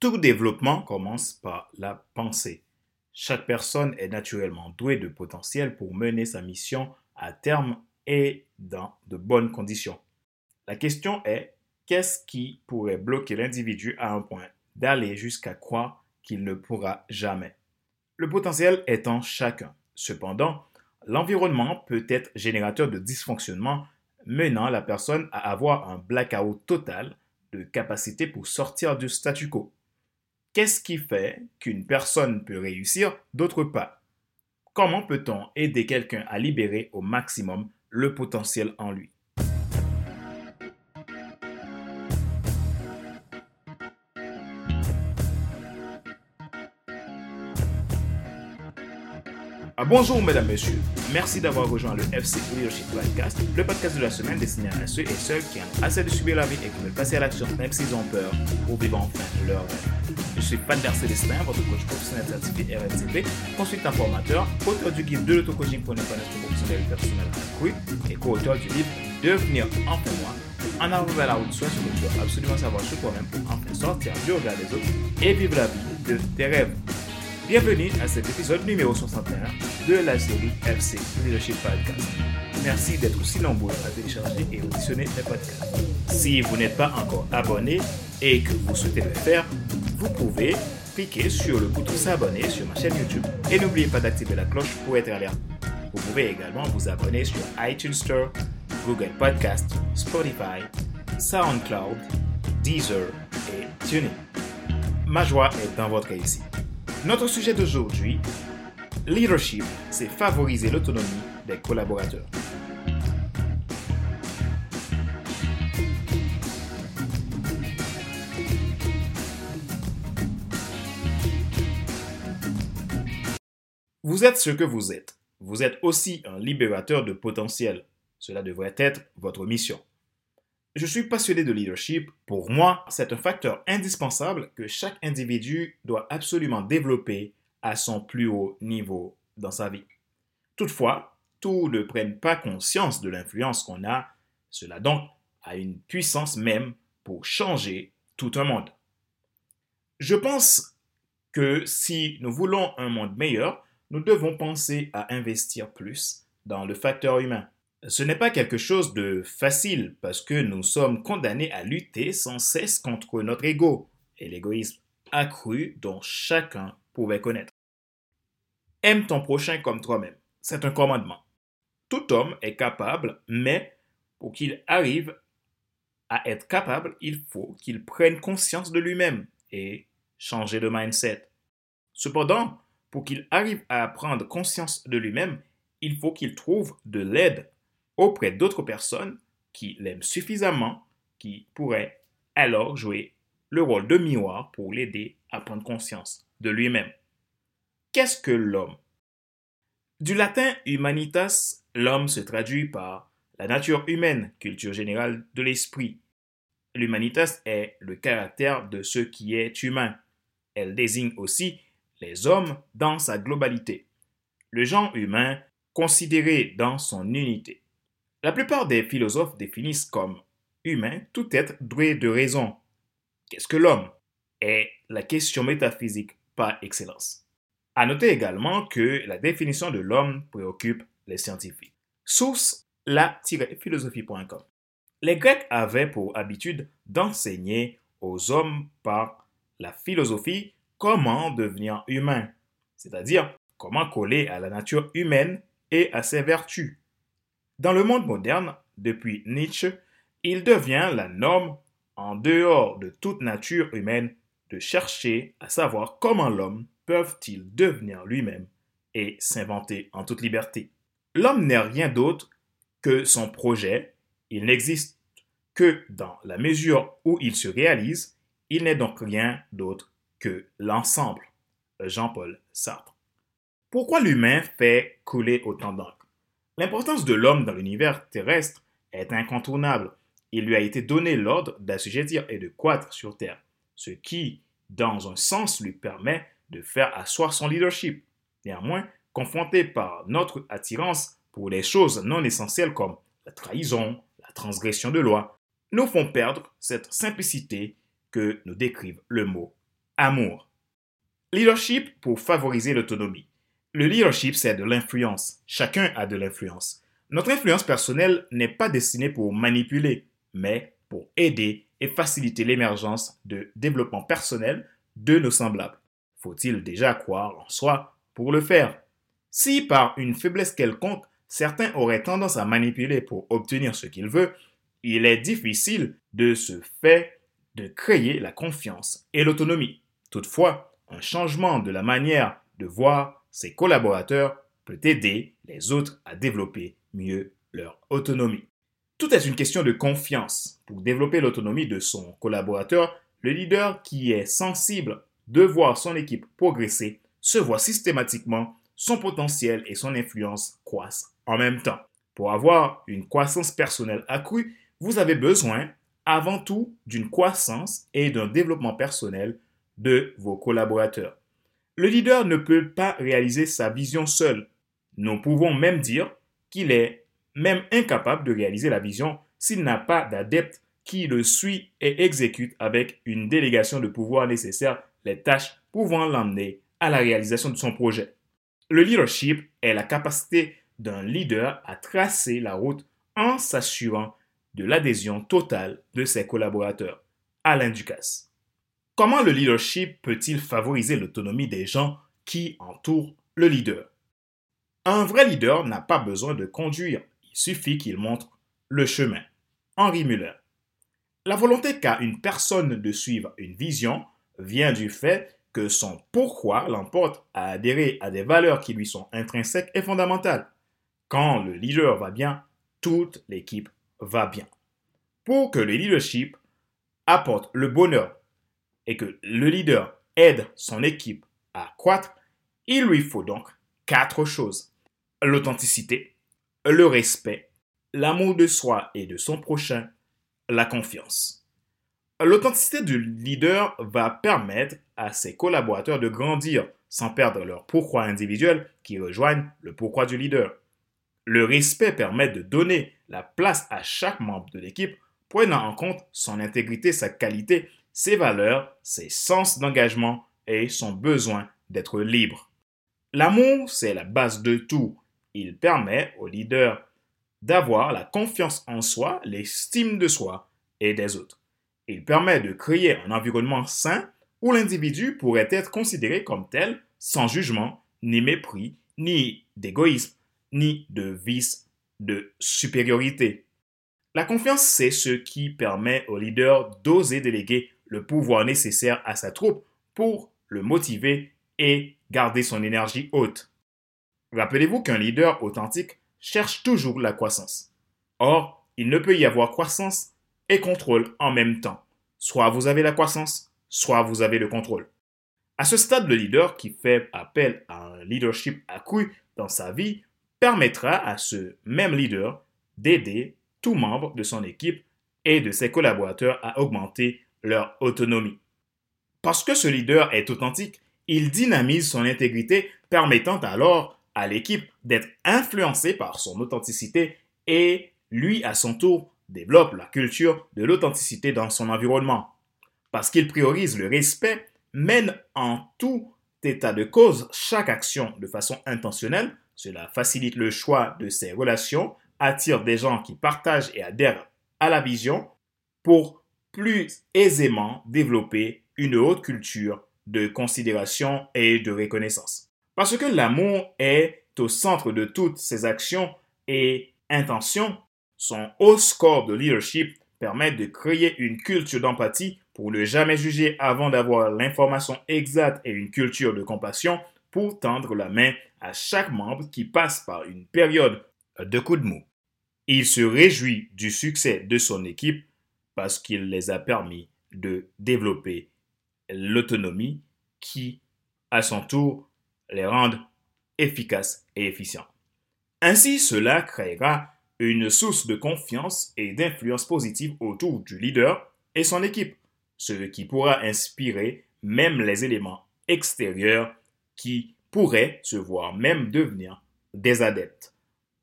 Tout développement commence par la pensée. Chaque personne est naturellement douée de potentiel pour mener sa mission à terme et dans de bonnes conditions. La question est, qu'est-ce qui pourrait bloquer l'individu à un point d'aller jusqu'à croire qu'il ne pourra jamais? Le potentiel est en chacun. Cependant, l'environnement peut être générateur de dysfonctionnements menant la personne à avoir un blackout total de capacité pour sortir du statu quo. Qu'est-ce qui fait qu'une personne peut réussir, d'autres pas Comment peut-on aider quelqu'un à libérer au maximum le potentiel en lui? Ah, bonjour mesdames, messieurs. Merci d'avoir rejoint le FC Leadership Podcast, le podcast de la semaine destiné à ceux et celles qui ont assez de subir la vie et qui veulent passer à l'action même s'ils ont peur pour vivre enfin leur rêve. Je suis Pander Célestin, votre coach professionnel certifié RNCP, consultant formateur, auteur du guide de l'auto-coaching pour une professionnelle personnelle accrue et co-auteur du livre Devenir enfin moi. En avant vers la route, soit sur le tu absolument savoir sur toi-même pour enfin sortir du regard des autres et vivre la vie de tes rêves. Bienvenue à cet épisode numéro 61 de la série FC Leadership Podcast. Merci d'être aussi nombreux à télécharger et auditionner mes podcasts. Si vous n'êtes pas encore abonné et que vous souhaitez le faire, vous pouvez cliquer sur le bouton s'abonner sur ma chaîne YouTube et n'oubliez pas d'activer la cloche pour être alerte. Vous pouvez également vous abonner sur iTunes Store, Google Podcast, Spotify, SoundCloud, Deezer et TuneIn. Ma joie est dans votre réussite. Notre sujet d'aujourd'hui, leadership, c'est favoriser l'autonomie des collaborateurs. Vous êtes ce que vous êtes. Vous êtes aussi un libérateur de potentiel. Cela devrait être votre mission. Je suis passionné de leadership. Pour moi, c'est un facteur indispensable que chaque individu doit absolument développer à son plus haut niveau dans sa vie. Toutefois, tous ne prennent pas conscience de l'influence qu'on a. Cela donc a une puissance même pour changer tout un monde. Je pense que si nous voulons un monde meilleur, nous devons penser à investir plus dans le facteur humain. Ce n'est pas quelque chose de facile parce que nous sommes condamnés à lutter sans cesse contre notre ego et l'égoïsme accru dont chacun pouvait connaître. Aime ton prochain comme toi-même. C'est un commandement. Tout homme est capable, mais pour qu'il arrive à être capable, il faut qu'il prenne conscience de lui-même et changer de mindset. Cependant, pour qu'il arrive à prendre conscience de lui-même, il faut qu'il trouve de l'aide auprès d'autres personnes qui l'aiment suffisamment, qui pourraient alors jouer le rôle de miroir pour l'aider à prendre conscience de lui-même. Qu'est-ce que l'homme? Du latin humanitas, l'homme se traduit par la nature humaine, culture générale de l'esprit. L'humanitas est le caractère de ce qui est humain. Elle désigne aussi les hommes dans sa globalité. Le genre humain considéré dans son unité. La plupart des philosophes définissent comme humain tout être doué de raison. Qu'est-ce que l'homme? Est la question métaphysique par excellence. À noter également que la définition de l'homme préoccupe les scientifiques. Source la-philosophie.com. Les Grecs avaient pour habitude d'enseigner aux hommes par la philosophie comment devenir humain, c'est-à-dire comment coller à la nature humaine et à ses vertus. Dans le monde moderne, depuis Nietzsche, il devient la norme, en dehors de toute nature humaine, de chercher à savoir comment l'homme peut-il devenir lui-même et s'inventer en toute liberté. L'homme n'est rien d'autre que son projet, il n'existe que dans la mesure où il se réalise, il n'est donc rien d'autre que l'ensemble. Jean-Paul Sartre. Pourquoi l'humain fait couler autant d'encre? L'importance de l'homme dans l'univers terrestre est incontournable. Il lui a été donné l'ordre d'assujettir et de croître sur Terre, ce qui, dans un sens, lui permet de faire asseoir son leadership. Néanmoins, confronté par notre attirance pour les choses non essentielles comme la trahison, la transgression de loi, nous font perdre cette simplicité que nous décrive le mot amour. Leadership pour favoriser l'autonomie. Le leadership, c'est de l'influence. Chacun a de l'influence. Notre influence personnelle n'est pas destinée pour manipuler, mais pour aider et faciliter l'émergence de développement personnel de nos semblables. Faut-il déjà croire en soi pour le faire? Si par une faiblesse quelconque, certains auraient tendance à manipuler pour obtenir ce qu'ils veulent, il est difficile de se faire de créer la confiance et l'autonomie. Toutefois, un changement de la manière de voir ses collaborateurs peut aider les autres à développer mieux leur autonomie. Tout est une question de confiance. Pour développer l'autonomie de son collaborateur, le leader qui est sensible de voir son équipe progresser se voit systématiquement son potentiel et son influence croissent en même temps. Pour avoir une croissance personnelle accrue, vous avez besoin avant tout d'une croissance et d'un développement personnel de vos collaborateurs. Le leader ne peut pas réaliser sa vision seul. Nous pouvons même dire qu'il est même incapable de réaliser la vision s'il n'a pas d'adepte qui le suit et exécute avec une délégation de pouvoir nécessaire les tâches pouvant l'emmener à la réalisation de son projet. Le leadership est la capacité d'un leader à tracer la route en s'assurant de l'adhésion totale de ses collaborateurs. Alain Ducasse. Comment le leadership peut-il favoriser l'autonomie des gens qui entourent le leader? Un vrai leader n'a pas besoin de conduire, il suffit qu'il montre le chemin. Henri Muller. La volonté qu'a une personne de suivre une vision vient du fait que son pourquoi l'emporte à adhérer à des valeurs qui lui sont intrinsèques et fondamentales. Quand le leader va bien, toute l'équipe va bien. Pour que le leadership apporte le bonheur et que le leader aide son équipe à croître, il lui faut donc quatre choses. L'authenticité, le respect, l'amour de soi et de son prochain, la confiance. L'authenticité du leader va permettre à ses collaborateurs de grandir sans perdre leur pourquoi individuel qui rejoignent le pourquoi du leader. Le respect permet de donner la place à chaque membre de l'équipe, prenant en compte son intégrité, sa qualité, ses valeurs, ses sens d'engagement et son besoin d'être libre. L'amour, c'est la base de tout. Il permet au leader d'avoir la confiance en soi, l'estime de soi et des autres. Il permet de créer un environnement sain où l'individu pourrait être considéré comme tel sans jugement, ni mépris, ni d'égoïsme, ni de vice de supériorité. La confiance, c'est ce qui permet au leader d'oser déléguer le pouvoir nécessaire à sa troupe pour le motiver et garder son énergie haute. Rappelez-vous qu'un leader authentique cherche toujours la croissance. Or, il ne peut y avoir croissance et contrôle en même temps. Soit vous avez la croissance, soit vous avez le contrôle. À ce stade, le leader qui fait appel à un leadership accru dans sa vie permettra à ce même leader d'aider tout membre de son équipe et de ses collaborateurs à augmenter leur autonomie. Parce que ce leader est authentique, il dynamise son intégrité, permettant alors à l'équipe d'être influencée par son authenticité et lui, à son tour, développe la culture de l'authenticité dans son environnement. Parce qu'il priorise le respect, mène en tout état de cause chaque action de façon intentionnelle, cela facilite le choix de ses relations, attire des gens qui partagent et adhèrent à la vision pour plus aisément développer une haute culture de considération et de reconnaissance. Parce que l'amour est au centre de toutes ses actions et intentions, son haut score de leadership permet de créer une culture d'empathie pour ne jamais juger avant d'avoir l'information exacte et une culture de compassion pour tendre la main à chaque membre qui passe par une période de coup de mou. Il se réjouit du succès de son équipe parce qu'il les a permis de développer l'autonomie qui, à son tour, les rende efficaces et efficients. Ainsi, cela créera une source de confiance et d'influence positive autour du leader et son équipe, ce qui pourra inspirer même les éléments extérieurs qui pourraient se voir même devenir des adeptes.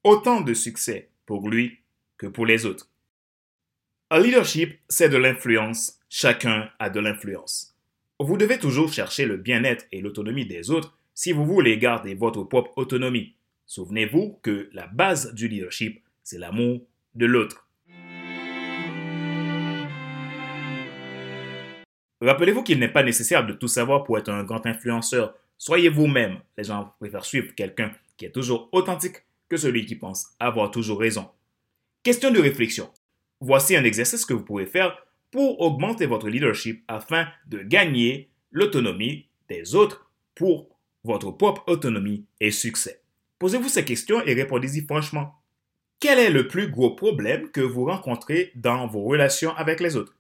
Autant de succès pour lui que pour les autres. Un leadership, c'est de l'influence. Chacun a de l'influence. Vous devez toujours chercher le bien-être et l'autonomie des autres si vous voulez garder votre propre autonomie. Souvenez-vous que la base du leadership, c'est l'amour de l'autre. Rappelez-vous qu'il n'est pas nécessaire de tout savoir pour être un grand influenceur. Soyez vous-même. Les gens préfèrent suivre quelqu'un qui est toujours authentique que celui qui pense avoir toujours raison. Question de réflexion. Voici un exercice que vous pouvez faire pour augmenter votre leadership afin de gagner l'autonomie des autres pour votre propre autonomie et succès. Posez-vous ces questions et répondez-y franchement. Quel est le plus gros problème que vous rencontrez dans vos relations avec les autres?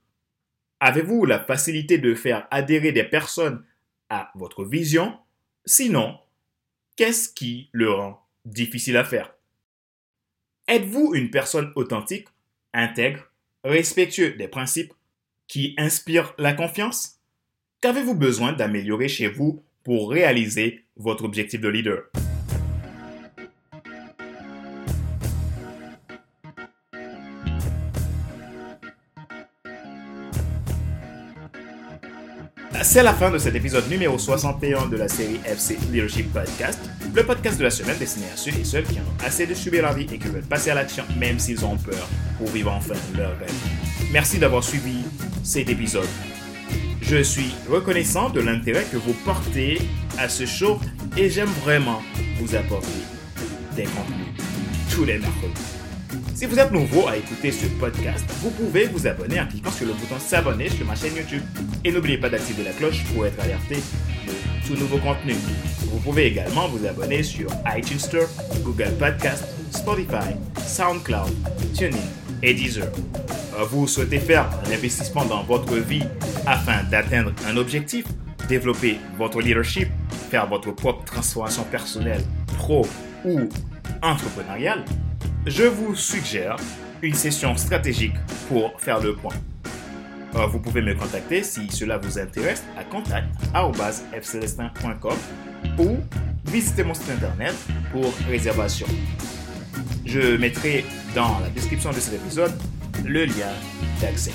Avez-vous la facilité de faire adhérer des personnes à votre vision? Sinon, qu'est-ce qui le rend difficile à faire? Êtes-vous une personne authentique, intègre, respectueux des principes qui inspirent la confiance? Qu'avez-vous besoin d'améliorer chez vous pour réaliser votre objectif de leader? C'est la fin de cet épisode numéro 61 de la série FC Leadership Podcast, le podcast de la semaine destiné à ceux et celles qui ont assez de subir la vie et qui veulent passer à l'action même s'ils ont peur pour vivre enfin leur rêve. Merci d'avoir suivi cet épisode. Je suis reconnaissant de l'intérêt que vous portez à ce show et j'aime vraiment vous apporter des contenus tous les mercredis. Si vous êtes nouveau à écouter ce podcast, vous pouvez vous abonner en cliquant sur le bouton s'abonner sur ma chaîne YouTube. Et n'oubliez pas d'activer la cloche pour être alerté de tout nouveau contenu. Vous pouvez également vous abonner sur iTunes Store, Google Podcast, Spotify, SoundCloud, TuneIn et Deezer. Vous souhaitez faire un investissement dans votre vie afin d'atteindre un objectif, développer votre leadership, faire votre propre transformation personnelle, pro ou entrepreneuriale je vous suggère une session stratégique pour faire le point. Euh, vous pouvez me contacter si cela vous intéresse à contact.fcelestin.com ou visitez mon site internet pour réservation. Je mettrai dans la description de cet épisode le lien d'accès.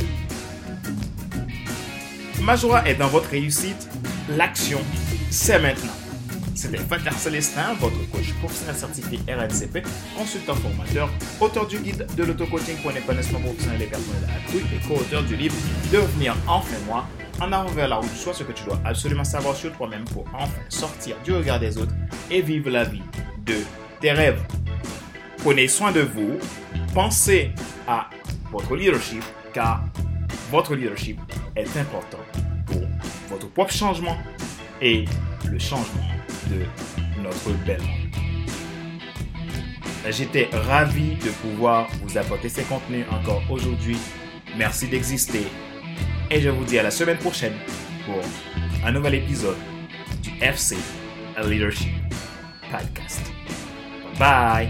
Ma joie est dans votre réussite. L'action, c'est maintenant. C'était Fatar Célestin, votre coach professionnel certifié RNCP, consultant formateur, auteur du guide de l'auto-coaching pour un épanouissement professionnel et personnel accru et co-auteur du livre Devenir enfin moi, en avant vers la route, soit ce que tu dois absolument savoir sur toi-même pour enfin sortir du regard des autres et vivre la vie de tes rêves. Prenez soin de vous, pensez à votre leadership car votre leadership est important pour votre propre changement et le changement notre belle J'étais ravi de pouvoir vous apporter ces contenus encore aujourd'hui. Merci d'exister. Et je vous dis à la semaine prochaine pour un nouvel épisode du FC Leadership Podcast. Bye.